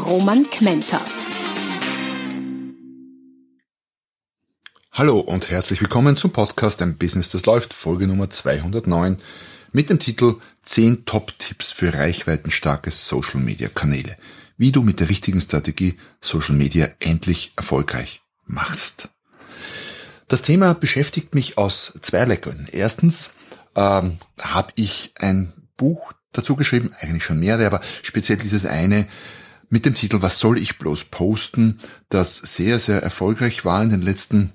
Roman Kmenter. Hallo und herzlich willkommen zum Podcast Ein Business, das läuft, Folge Nummer 209 mit dem Titel 10 Top-Tipps für reichweitenstarke Social-Media-Kanäle wie du mit der richtigen Strategie Social Media endlich erfolgreich machst. Das Thema beschäftigt mich aus zweierlei Gründen. Erstens ähm, habe ich ein Buch dazu geschrieben, eigentlich schon mehrere, aber speziell dieses eine mit dem Titel Was soll ich bloß posten, das sehr, sehr erfolgreich war in den letzten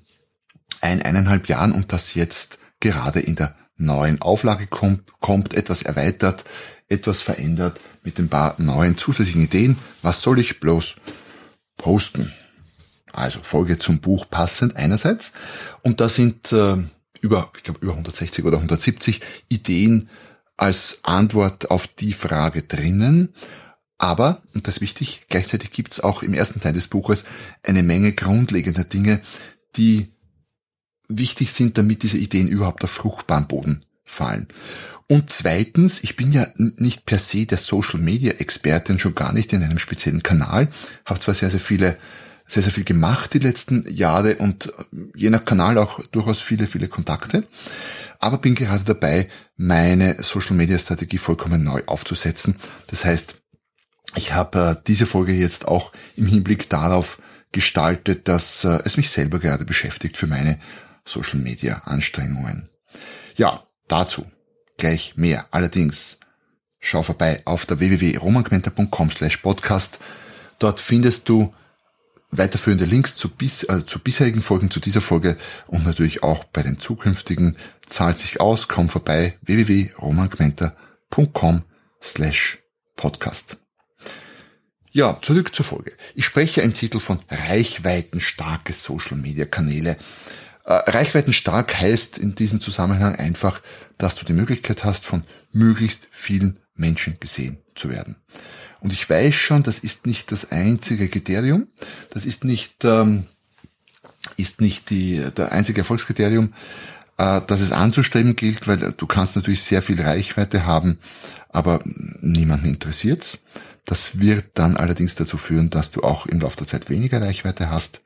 ein, eineinhalb Jahren und das jetzt gerade in der neuen Auflage kommt, kommt etwas erweitert, etwas verändert mit ein paar neuen zusätzlichen Ideen. Was soll ich bloß posten? Also Folge zum Buch passend einerseits. Und da sind äh, über, ich glaube, über 160 oder 170 Ideen als Antwort auf die Frage drinnen. Aber, und das ist wichtig, gleichzeitig gibt es auch im ersten Teil des Buches eine Menge grundlegender Dinge, die wichtig sind, damit diese Ideen überhaupt auf fruchtbaren Boden fallen. Und zweitens, ich bin ja nicht per se der Social Media Experte schon gar nicht in einem speziellen Kanal, habe zwar sehr, sehr viele, sehr, sehr viel gemacht die letzten Jahre und je nach Kanal auch durchaus viele, viele Kontakte, aber bin gerade dabei, meine Social Media Strategie vollkommen neu aufzusetzen. Das heißt, ich habe äh, diese Folge jetzt auch im Hinblick darauf gestaltet, dass äh, es mich selber gerade beschäftigt für meine Social Media Anstrengungen. Ja, dazu gleich mehr. Allerdings schau vorbei auf der www.romanquenter.com slash podcast. Dort findest du weiterführende Links zu, bis, also zu bisherigen Folgen, zu dieser Folge und natürlich auch bei den zukünftigen. Zahlt sich aus, komm vorbei, www.romanquenter.com slash podcast. Ja, zurück zur Folge. Ich spreche im Titel von reichweitenstarke Social Media Kanäle. Äh, reichweitenstark heißt in diesem Zusammenhang einfach, dass du die Möglichkeit hast, von möglichst vielen Menschen gesehen zu werden. Und ich weiß schon, das ist nicht das einzige Kriterium, das ist nicht, ähm, ist nicht die, der einzige Erfolgskriterium, äh, dass es anzustreben gilt, weil du kannst natürlich sehr viel Reichweite haben, aber niemanden interessiert's. Das wird dann allerdings dazu führen, dass du auch im Laufe der Zeit weniger Reichweite hast.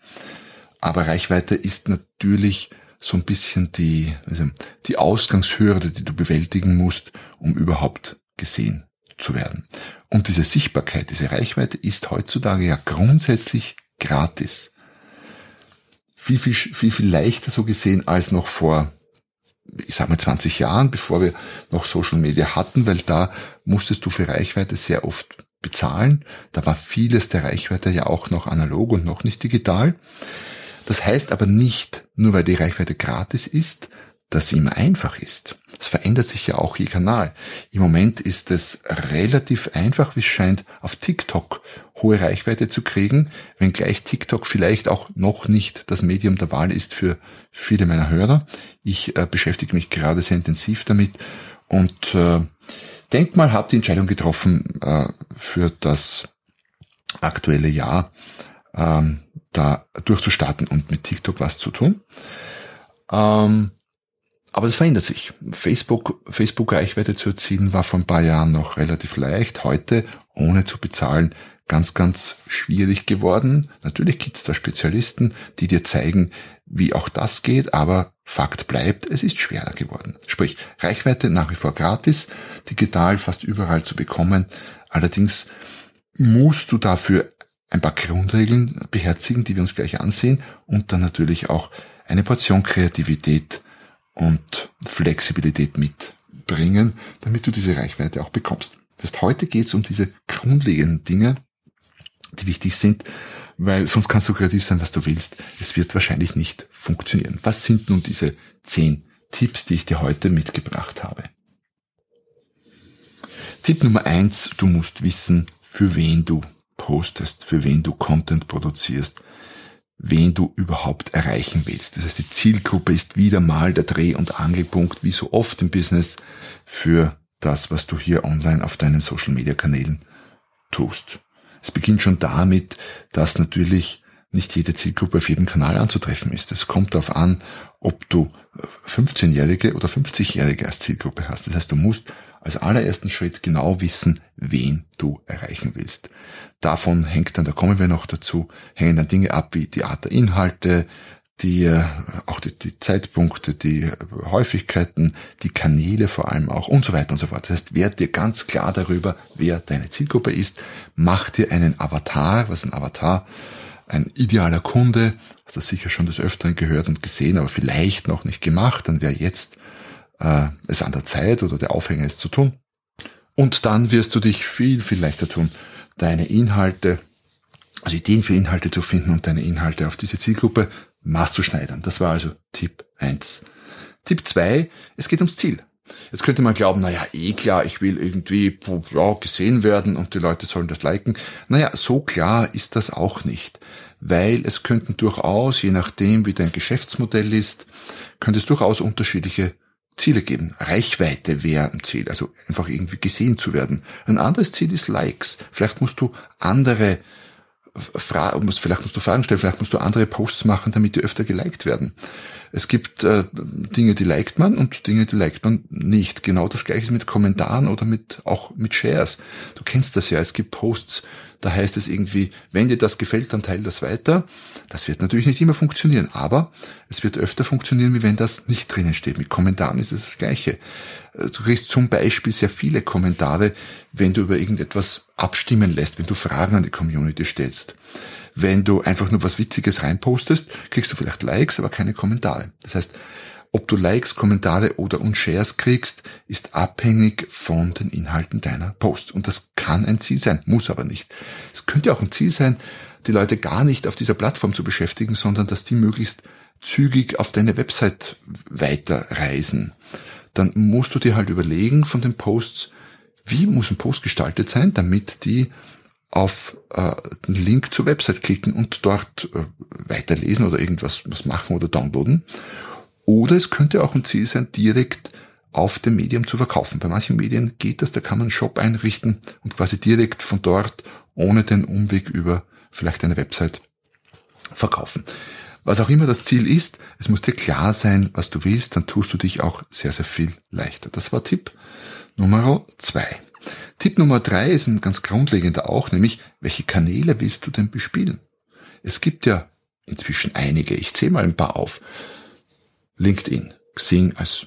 Aber Reichweite ist natürlich so ein bisschen die, also die Ausgangshürde, die du bewältigen musst, um überhaupt gesehen zu werden. Und diese Sichtbarkeit, diese Reichweite ist heutzutage ja grundsätzlich gratis. Viel, viel, viel, viel leichter so gesehen als noch vor, ich sag mal 20 Jahren, bevor wir noch Social Media hatten, weil da musstest du für Reichweite sehr oft bezahlen. Da war vieles der Reichweite ja auch noch analog und noch nicht digital. Das heißt aber nicht, nur weil die Reichweite gratis ist, dass sie immer einfach ist. Es verändert sich ja auch je Kanal. Im Moment ist es relativ einfach, wie es scheint, auf TikTok hohe Reichweite zu kriegen, wenngleich TikTok vielleicht auch noch nicht das Medium der Wahl ist für viele meiner Hörer. Ich äh, beschäftige mich gerade sehr intensiv damit und äh, denk mal, habe die Entscheidung getroffen äh, für das aktuelle Jahr, ähm, da durchzustarten und mit TikTok was zu tun. Ähm, aber es verändert sich. Facebook, Facebook Reichweite zu erzielen war vor ein paar Jahren noch relativ leicht. Heute, ohne zu bezahlen, ganz, ganz schwierig geworden. Natürlich gibt es da Spezialisten, die dir zeigen, wie auch das geht, aber Fakt bleibt, es ist schwerer geworden. Sprich, Reichweite nach wie vor gratis, digital fast überall zu bekommen. Allerdings musst du dafür ein paar Grundregeln beherzigen, die wir uns gleich ansehen und dann natürlich auch eine Portion Kreativität und Flexibilität mitbringen, damit du diese Reichweite auch bekommst. Das heißt, heute geht es um diese grundlegenden Dinge, die wichtig sind, weil sonst kannst du kreativ sein, was du willst. Es wird wahrscheinlich nicht funktionieren. Was sind nun diese zehn Tipps, die ich dir heute mitgebracht habe? Tipp Nummer eins, du musst wissen, für wen du postest, für wen du Content produzierst, wen du überhaupt erreichen willst. Das heißt, die Zielgruppe ist wieder mal der Dreh- und Angelpunkt, wie so oft im Business, für das, was du hier online auf deinen Social-Media-Kanälen tust. Es beginnt schon damit, dass natürlich nicht jede Zielgruppe auf jedem Kanal anzutreffen ist. Es kommt darauf an, ob du 15-Jährige oder 50-Jährige als Zielgruppe hast. Das heißt, du musst als allerersten Schritt genau wissen, wen du erreichen willst. Davon hängt dann, da kommen wir noch dazu, hängen dann Dinge ab wie die Art der Inhalte, die, äh, auch die, die Zeitpunkte, die Häufigkeiten, die Kanäle vor allem auch und so weiter und so fort. Das heißt, werd dir ganz klar darüber, wer deine Zielgruppe ist. Mach dir einen Avatar, was ein Avatar, ein idealer Kunde, hast du sicher schon des Öfteren gehört und gesehen, aber vielleicht noch nicht gemacht, dann wäre jetzt äh, es an der Zeit oder der Aufhänger es zu tun. Und dann wirst du dich viel, viel leichter tun, deine Inhalte, also Ideen für Inhalte zu finden und deine Inhalte auf diese Zielgruppe maßzuschneidern. Das war also Tipp eins. Tipp zwei: es geht ums Ziel. Jetzt könnte man glauben, naja, eh klar, ich will irgendwie ja, gesehen werden und die Leute sollen das liken. Naja, so klar ist das auch nicht. Weil es könnten durchaus, je nachdem wie dein Geschäftsmodell ist, könnte es durchaus unterschiedliche Ziele geben. Reichweite wäre ein Ziel, also einfach irgendwie gesehen zu werden. Ein anderes Ziel ist Likes. Vielleicht musst du andere Fra musst, vielleicht musst du Fragen stellen, vielleicht musst du andere Posts machen, damit die öfter geliked werden. Es gibt äh, Dinge, die liked man und Dinge, die liked man nicht. Genau das gleiche ist mit Kommentaren oder mit auch mit Shares. Du kennst das ja. Es gibt Posts, da heißt es irgendwie, wenn dir das gefällt, dann teile das weiter. Das wird natürlich nicht immer funktionieren, aber es wird öfter funktionieren, wie wenn das nicht drinnen steht. Mit Kommentaren ist es das Gleiche. Äh, du kriegst zum Beispiel sehr viele Kommentare, wenn du über irgendetwas abstimmen lässt, wenn du Fragen an die Community stellst. Wenn du einfach nur was Witziges reinpostest, kriegst du vielleicht Likes, aber keine Kommentare. Das heißt, ob du Likes, Kommentare oder und Shares kriegst, ist abhängig von den Inhalten deiner Posts. Und das kann ein Ziel sein, muss aber nicht. Es könnte auch ein Ziel sein, die Leute gar nicht auf dieser Plattform zu beschäftigen, sondern dass die möglichst zügig auf deine Website weiterreisen. Dann musst du dir halt überlegen von den Posts, wie muss ein Post gestaltet sein, damit die auf äh, den Link zur Website klicken und dort äh, weiterlesen oder irgendwas was machen oder downloaden. Oder es könnte auch ein Ziel sein, direkt auf dem Medium zu verkaufen. Bei manchen Medien geht das, da kann man einen Shop einrichten und quasi direkt von dort ohne den Umweg über vielleicht eine Website verkaufen. Was auch immer das Ziel ist, es muss dir klar sein, was du willst, dann tust du dich auch sehr, sehr viel leichter. Das war Tipp Nummer zwei. Tipp Nummer drei ist ein ganz grundlegender auch, nämlich welche Kanäle willst du denn bespielen? Es gibt ja inzwischen einige, ich zähle mal ein paar auf. LinkedIn, Xing als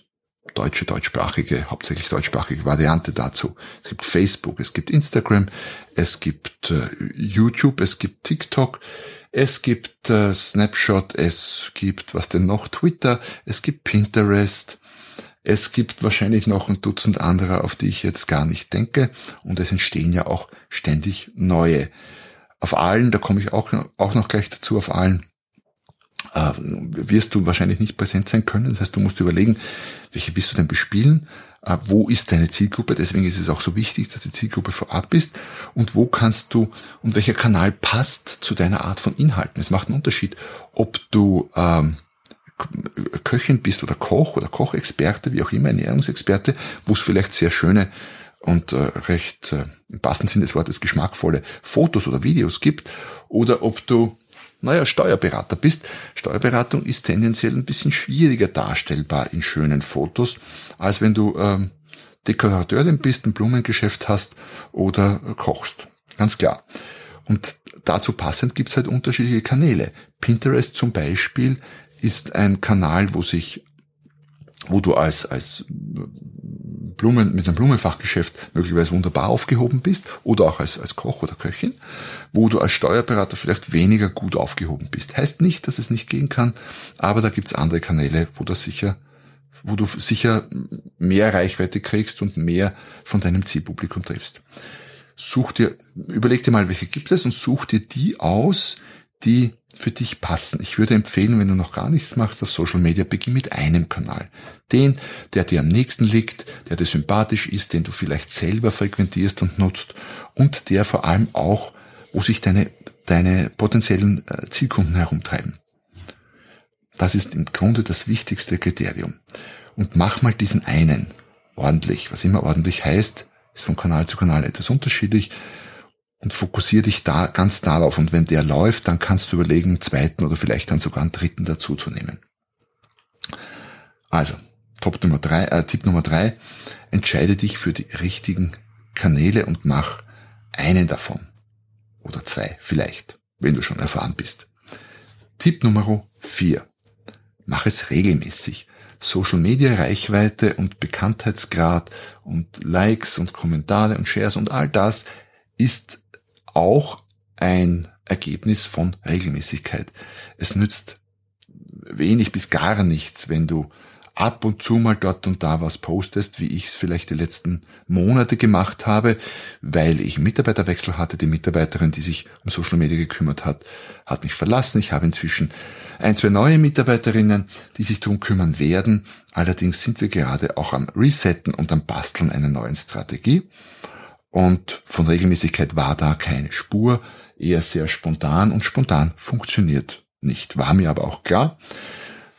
deutsche, deutschsprachige, hauptsächlich deutschsprachige Variante dazu. Es gibt Facebook, es gibt Instagram, es gibt äh, YouTube, es gibt TikTok, es gibt äh, Snapshot, es gibt, was denn noch, Twitter, es gibt Pinterest, es gibt wahrscheinlich noch ein Dutzend anderer, auf die ich jetzt gar nicht denke. Und es entstehen ja auch ständig neue. Auf allen, da komme ich auch, auch noch gleich dazu, auf allen äh, wirst du wahrscheinlich nicht präsent sein können. Das heißt, du musst überlegen, welche willst du denn bespielen? Äh, wo ist deine Zielgruppe? Deswegen ist es auch so wichtig, dass die Zielgruppe vorab ist. Und wo kannst du und welcher Kanal passt zu deiner Art von Inhalten? Es macht einen Unterschied, ob du ähm, Köchin bist oder Koch oder Kochexperte, wie auch immer, Ernährungsexperte, wo es vielleicht sehr schöne und äh, recht äh, im passenden Sinne des Wortes geschmackvolle Fotos oder Videos gibt, oder ob du naja, Steuerberater bist. Steuerberatung ist tendenziell ein bisschen schwieriger darstellbar in schönen Fotos, als wenn du ähm, Dekorateurin bist, ein Blumengeschäft hast oder kochst. Ganz klar. Und dazu passend gibt's halt unterschiedliche Kanäle. Pinterest zum Beispiel ist ein Kanal, wo sich wo du als, als Blumen, mit einem Blumenfachgeschäft möglicherweise wunderbar aufgehoben bist oder auch als, als Koch oder Köchin, wo du als Steuerberater vielleicht weniger gut aufgehoben bist. Heißt nicht, dass es nicht gehen kann, aber da gibt's andere Kanäle, wo du sicher, wo du sicher mehr Reichweite kriegst und mehr von deinem Zielpublikum triffst. Such dir, überleg dir mal, welche gibt es und such dir die aus, die für dich passen. Ich würde empfehlen, wenn du noch gar nichts machst auf Social Media, beginn mit einem Kanal. Den, der dir am nächsten liegt, der dir sympathisch ist, den du vielleicht selber frequentierst und nutzt und der vor allem auch wo sich deine, deine potenziellen äh, Zielkunden herumtreiben. Das ist im Grunde das wichtigste Kriterium. Und mach mal diesen einen ordentlich. Was immer ordentlich heißt, ist von Kanal zu Kanal etwas unterschiedlich und fokussiere dich da ganz darauf. Und wenn der läuft, dann kannst du überlegen, einen zweiten oder vielleicht dann sogar einen dritten dazu zu nehmen. Also, Top Nummer drei, äh, Tipp Nummer drei, entscheide dich für die richtigen Kanäle und mach einen davon. Oder zwei, vielleicht, wenn du schon erfahren bist. Tipp Nummer vier, mach es regelmäßig. Social Media Reichweite und Bekanntheitsgrad und Likes und Kommentare und Shares und all das ist auch ein Ergebnis von Regelmäßigkeit. Es nützt wenig bis gar nichts, wenn du ab und zu mal dort und da was postest, wie ich es vielleicht die letzten Monate gemacht habe, weil ich Mitarbeiterwechsel hatte. Die Mitarbeiterin, die sich um Social Media gekümmert hat, hat mich verlassen. Ich habe inzwischen ein, zwei neue Mitarbeiterinnen, die sich darum kümmern werden. Allerdings sind wir gerade auch am Resetten und am Basteln einer neuen Strategie. Und von Regelmäßigkeit war da keine Spur, eher sehr spontan und spontan funktioniert nicht. War mir aber auch klar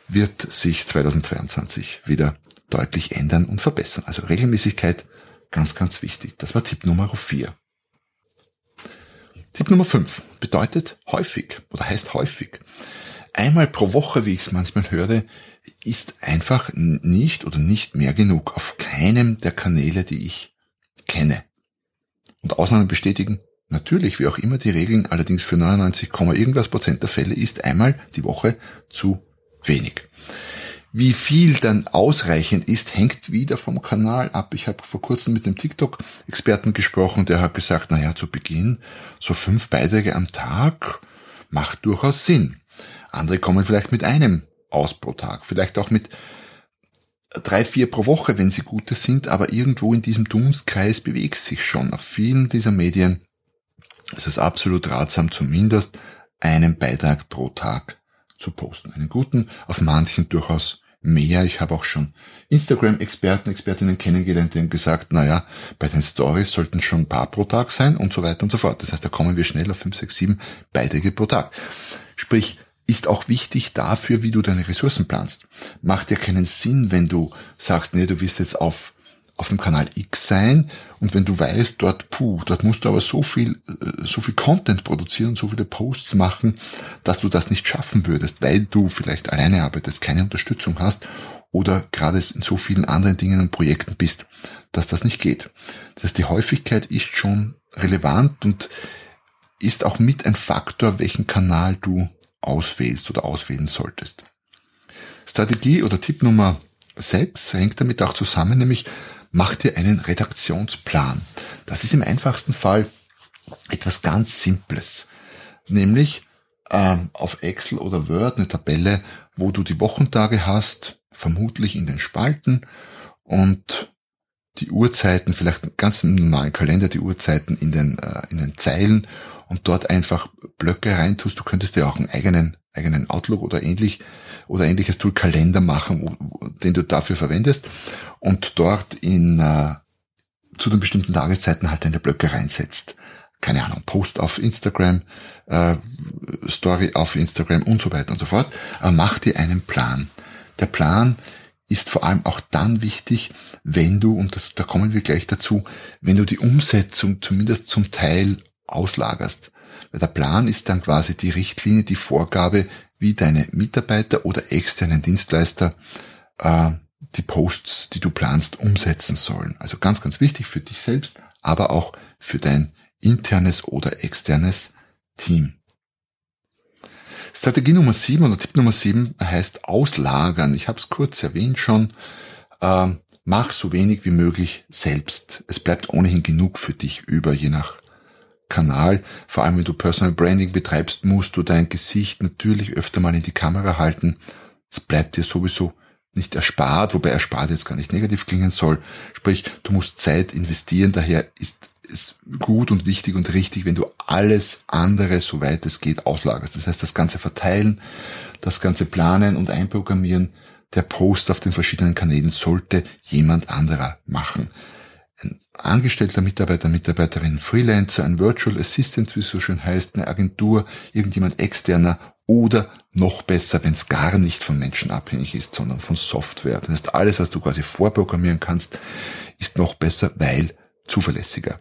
wird sich 2022 wieder deutlich ändern und verbessern. Also Regelmäßigkeit, ganz, ganz wichtig. Das war Tipp Nummer 4. Tipp Nummer 5 bedeutet häufig oder heißt häufig. Einmal pro Woche, wie ich es manchmal höre, ist einfach nicht oder nicht mehr genug auf keinem der Kanäle, die ich kenne. Und Ausnahmen bestätigen natürlich, wie auch immer die Regeln, allerdings für 99, irgendwas Prozent der Fälle ist einmal die Woche zu wenig. Wie viel dann ausreichend ist, hängt wieder vom Kanal ab. Ich habe vor kurzem mit dem TikTok-Experten gesprochen, der hat gesagt, naja, zu Beginn so fünf Beiträge am Tag macht durchaus Sinn. Andere kommen vielleicht mit einem aus pro Tag, vielleicht auch mit drei, vier pro Woche, wenn sie gute sind, aber irgendwo in diesem Dunstkreis bewegt sich schon. Auf vielen dieser Medien ist es absolut ratsam, zumindest einen Beitrag pro Tag zu posten. Einen guten, auf manchen durchaus mehr. Ich habe auch schon Instagram-Experten, Expertinnen kennengelernt, die haben gesagt, naja, bei den Stories sollten schon ein paar pro Tag sein und so weiter und so fort. Das heißt, da kommen wir schnell auf 5, 6, 7 Beiträge pro Tag. Sprich, ist auch wichtig dafür, wie du deine Ressourcen planst. Macht ja keinen Sinn, wenn du sagst, nee, du wirst jetzt auf auf dem Kanal X sein und wenn du weißt, dort, puh, dort musst du aber so viel, äh, so viel Content produzieren, so viele Posts machen, dass du das nicht schaffen würdest, weil du vielleicht alleine arbeitest, keine Unterstützung hast oder gerade in so vielen anderen Dingen und Projekten bist, dass das nicht geht. Das heißt, die Häufigkeit ist schon relevant und ist auch mit ein Faktor, welchen Kanal du auswählst oder auswählen solltest. Strategie oder Tipp Nummer 6 hängt damit auch zusammen, nämlich mach dir einen Redaktionsplan. Das ist im einfachsten Fall etwas ganz Simples. Nämlich ähm, auf Excel oder Word eine Tabelle, wo du die Wochentage hast, vermutlich in den Spalten und die Uhrzeiten, vielleicht ganz im normalen Kalender, die Uhrzeiten in den, äh, in den Zeilen und dort einfach Blöcke reintust. Du könntest dir auch einen eigenen, eigenen Outlook oder ähnlich oder ähnliches Tool Kalender machen, wo, wo, den du dafür verwendest und dort in äh, zu den bestimmten Tageszeiten halt deine Blöcke reinsetzt. Keine Ahnung, Post auf Instagram, äh, Story auf Instagram und so weiter und so fort. Aber mach dir einen Plan. Der Plan ist vor allem auch dann wichtig, wenn du, und das, da kommen wir gleich dazu, wenn du die Umsetzung zumindest zum Teil auslagerst. Weil der Plan ist dann quasi die Richtlinie, die Vorgabe, wie deine Mitarbeiter oder externen Dienstleister äh, die Posts, die du planst, umsetzen sollen. Also ganz, ganz wichtig für dich selbst, aber auch für dein internes oder externes Team. Strategie Nummer 7 oder Tipp Nummer 7 heißt auslagern. Ich habe es kurz erwähnt schon. Äh, mach so wenig wie möglich selbst. Es bleibt ohnehin genug für dich über, je nach Kanal. Vor allem, wenn du Personal Branding betreibst, musst du dein Gesicht natürlich öfter mal in die Kamera halten. Es bleibt dir sowieso nicht erspart, wobei erspart jetzt gar nicht negativ klingen soll. Sprich, du musst Zeit investieren, daher ist es gut und wichtig und richtig, wenn du alles andere, soweit es geht, auslagerst. Das heißt, das ganze Verteilen, das ganze Planen und Einprogrammieren der Post auf den verschiedenen Kanälen sollte jemand anderer machen. Ein angestellter Mitarbeiter, Mitarbeiterin, Freelancer, ein Virtual Assistant, wie es so schön heißt, eine Agentur, irgendjemand externer oder noch besser, wenn es gar nicht von Menschen abhängig ist, sondern von Software. Das heißt, alles, was du quasi vorprogrammieren kannst, ist noch besser, weil zuverlässiger.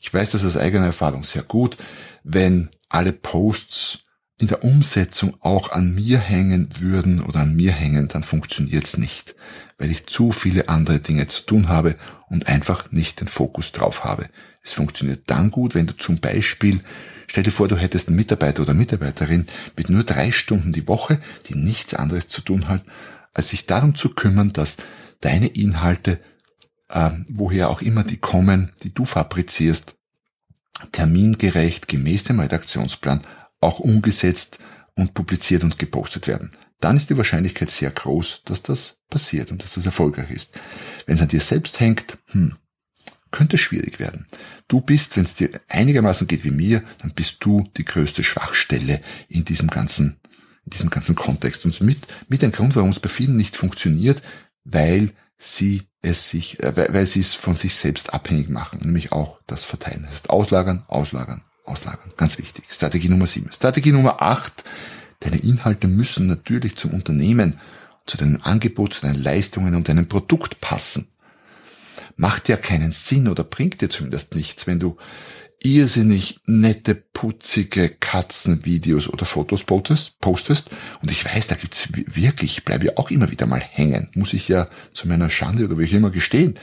Ich weiß das aus eigener Erfahrung sehr gut, wenn alle Posts in der Umsetzung auch an mir hängen würden oder an mir hängen, dann funktioniert's nicht, weil ich zu viele andere Dinge zu tun habe und einfach nicht den Fokus drauf habe. Es funktioniert dann gut, wenn du zum Beispiel, stell dir vor, du hättest einen Mitarbeiter oder Mitarbeiterin mit nur drei Stunden die Woche, die nichts anderes zu tun hat, als sich darum zu kümmern, dass deine Inhalte, äh, woher auch immer die kommen, die du fabrizierst, termingerecht gemäß dem Redaktionsplan auch umgesetzt und publiziert und gepostet werden. Dann ist die Wahrscheinlichkeit sehr groß, dass das passiert und dass das erfolgreich ist. Wenn es an dir selbst hängt, hm, könnte schwierig werden. Du bist, wenn es dir einigermaßen geht wie mir, dann bist du die größte Schwachstelle in diesem ganzen, in diesem ganzen Kontext. Und mit, mit ein Grund, warum es bei vielen nicht funktioniert, weil sie es sich, äh, weil sie es von sich selbst abhängig machen, nämlich auch das Verteilen. Das heißt auslagern, auslagern, auslagern. Ganz wichtig. Strategie Nummer sieben. Strategie Nummer acht. Deine Inhalte müssen natürlich zum Unternehmen, zu deinem Angebot, zu deinen Leistungen und deinem Produkt passen. Macht ja keinen Sinn oder bringt dir zumindest nichts, wenn du irrsinnig nette, putzige Katzenvideos oder Fotos postest. Und ich weiß, da gibt's wirklich, ich bleibe ja auch immer wieder mal hängen, muss ich ja zu meiner Schande oder wie ich immer gestehen.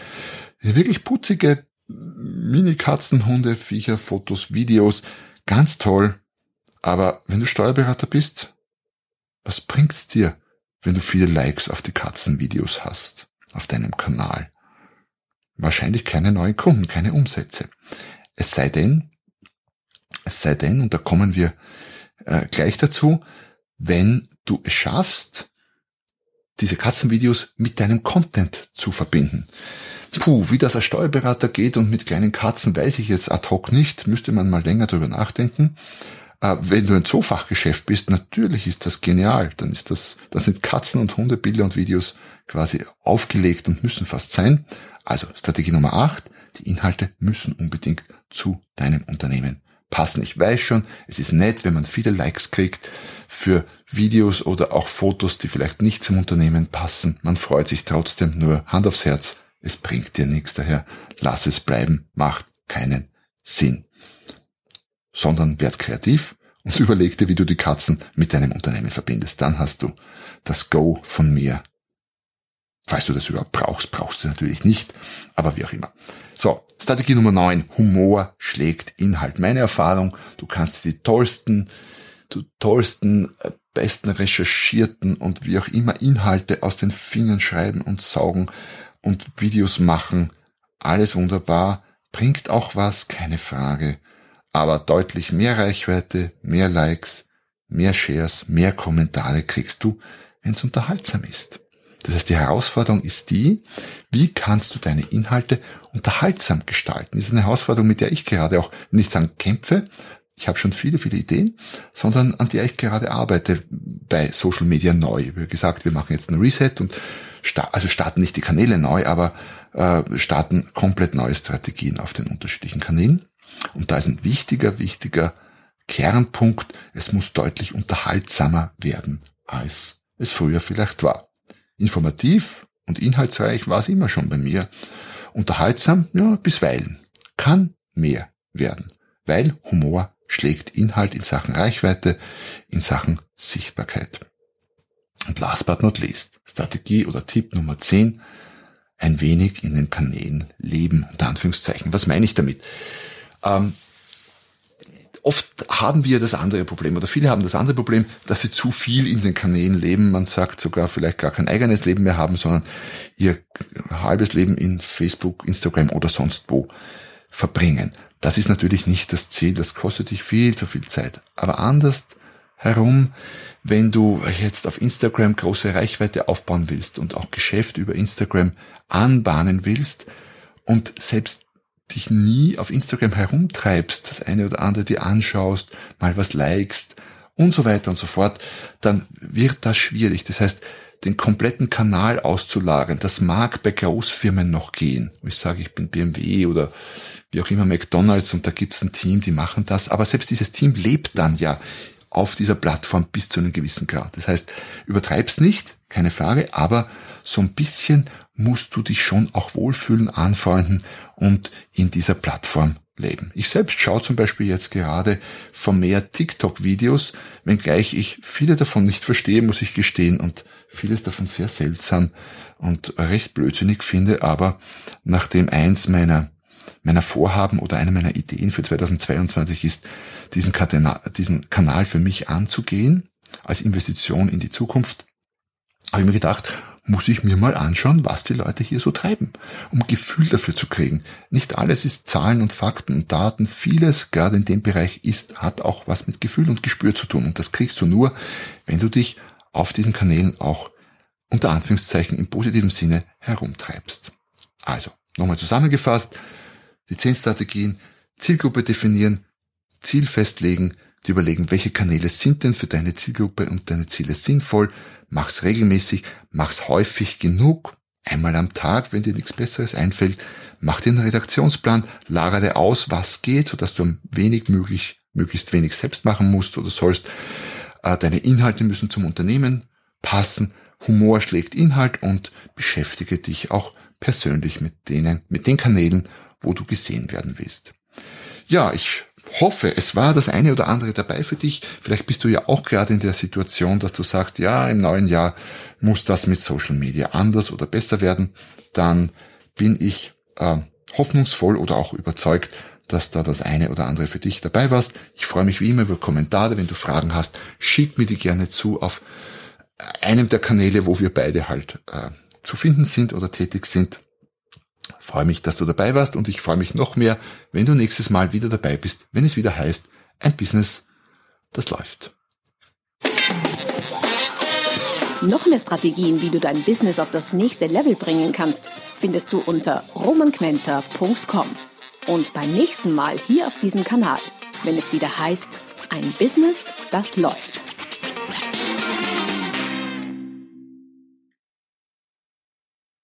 Wirklich putzige Mini-Katzen, Hunde, Viecher, Fotos, Videos, ganz toll. Aber wenn du Steuerberater bist, was bringt's dir, wenn du viele Likes auf die Katzenvideos hast, auf deinem Kanal? Wahrscheinlich keine neuen Kunden, keine Umsätze. Es sei denn, es sei denn, und da kommen wir äh, gleich dazu, wenn du es schaffst, diese Katzenvideos mit deinem Content zu verbinden. Puh, wie das als Steuerberater geht und mit kleinen Katzen weiß ich jetzt ad hoc nicht, müsste man mal länger drüber nachdenken. Äh, wenn du ein Zoofachgeschäft bist, natürlich ist das genial. Dann ist das, das sind Katzen und Hundebilder und Videos quasi aufgelegt und müssen fast sein. Also Strategie Nummer 8, die Inhalte müssen unbedingt zu deinem Unternehmen passen. Ich weiß schon, es ist nett, wenn man viele Likes kriegt für Videos oder auch Fotos, die vielleicht nicht zum Unternehmen passen. Man freut sich trotzdem nur Hand aufs Herz es bringt dir nichts, daher lass es bleiben, macht keinen Sinn. Sondern werd kreativ und überleg dir, wie du die Katzen mit deinem Unternehmen verbindest. Dann hast du das Go von mir. Falls du das überhaupt brauchst, brauchst du natürlich nicht, aber wie auch immer. So, Strategie Nummer 9. Humor schlägt Inhalt. Meine Erfahrung, du kannst die tollsten, die tollsten, äh, besten recherchierten und wie auch immer Inhalte aus den Fingern schreiben und saugen und Videos machen. Alles wunderbar, bringt auch was, keine Frage. Aber deutlich mehr Reichweite, mehr Likes, mehr Shares, mehr Kommentare kriegst du, wenn es unterhaltsam ist. Das heißt, die Herausforderung ist die, wie kannst du deine Inhalte unterhaltsam gestalten? Das ist eine Herausforderung, mit der ich gerade auch nicht sagen kämpfe, ich habe schon viele, viele Ideen, sondern an der ich gerade arbeite bei Social Media neu. Wie gesagt, wir machen jetzt ein Reset und also starten nicht die Kanäle neu, aber äh, starten komplett neue Strategien auf den unterschiedlichen Kanälen. Und da ist ein wichtiger, wichtiger Kernpunkt, es muss deutlich unterhaltsamer werden, als es früher vielleicht war. Informativ und inhaltsreich war es immer schon bei mir. Unterhaltsam, ja, bisweilen. Kann mehr werden, weil Humor schlägt Inhalt in Sachen Reichweite, in Sachen Sichtbarkeit. Und last but not least, Strategie oder Tipp Nummer 10, ein wenig in den Kanälen leben, unter Anführungszeichen. Was meine ich damit? Ähm, oft haben wir das andere Problem oder viele haben das andere Problem, dass sie zu viel in den Kanälen leben. Man sagt sogar vielleicht gar kein eigenes Leben mehr haben, sondern ihr halbes Leben in Facebook, Instagram oder sonst wo verbringen. Das ist natürlich nicht das Ziel, das kostet dich viel zu viel Zeit. Aber anders herum, wenn du jetzt auf Instagram große Reichweite aufbauen willst und auch Geschäft über Instagram anbahnen willst und selbst dich nie auf Instagram herumtreibst, das eine oder andere dir anschaust, mal was likest und so weiter und so fort, dann wird das schwierig. Das heißt, den kompletten Kanal auszulagern, das mag bei Großfirmen noch gehen. Ich sage, ich bin BMW oder wie auch immer McDonald's und da gibt's ein Team, die machen das. Aber selbst dieses Team lebt dann ja auf dieser Plattform bis zu einem gewissen Grad. Das heißt, übertreib's nicht, keine Frage, aber so ein bisschen musst du dich schon auch wohlfühlen, anfreunden und in dieser Plattform leben. Ich selbst schaue zum Beispiel jetzt gerade vermehrt TikTok-Videos, wenngleich ich viele davon nicht verstehe, muss ich gestehen, und vieles davon sehr seltsam und recht blödsinnig finde, aber nachdem eins meiner meiner Vorhaben oder einer meiner Ideen für 2022 ist, diesen, Kanal, diesen Kanal für mich anzugehen, als Investition in die Zukunft, habe ich mir gedacht, muss ich mir mal anschauen, was die Leute hier so treiben, um Gefühl dafür zu kriegen. Nicht alles ist Zahlen und Fakten und Daten. Vieles, gerade in dem Bereich, ist, hat auch was mit Gefühl und Gespür zu tun. Und das kriegst du nur, wenn du dich auf diesen Kanälen auch unter Anführungszeichen im positiven Sinne herumtreibst. Also, nochmal zusammengefasst, die zehn Strategien, Zielgruppe definieren, Ziel festlegen, die überlegen, welche Kanäle sind denn für deine Zielgruppe und deine Ziele sinnvoll, mach's regelmäßig, mach's häufig genug, einmal am Tag, wenn dir nichts Besseres einfällt, mach dir einen Redaktionsplan, lagere aus, was geht, sodass du wenig möglich, möglichst wenig selbst machen musst oder sollst. Äh, deine Inhalte müssen zum Unternehmen passen, Humor schlägt Inhalt und beschäftige dich auch persönlich mit denen, mit den Kanälen, wo du gesehen werden willst. Ja, ich hoffe, es war das eine oder andere dabei für dich. Vielleicht bist du ja auch gerade in der Situation, dass du sagst, ja, im neuen Jahr muss das mit Social Media anders oder besser werden. Dann bin ich äh, hoffnungsvoll oder auch überzeugt, dass da das eine oder andere für dich dabei warst. Ich freue mich wie immer über Kommentare. Wenn du Fragen hast, schick mir die gerne zu auf einem der Kanäle, wo wir beide halt äh, zu finden sind oder tätig sind freue mich, dass du dabei warst und ich freue mich noch mehr, wenn du nächstes Mal wieder dabei bist, wenn es wieder heißt, ein Business, das läuft. Noch mehr Strategien, wie du dein Business auf das nächste Level bringen kannst, findest du unter romanquenter.com. Und beim nächsten Mal hier auf diesem Kanal, wenn es wieder heißt, ein Business, das läuft.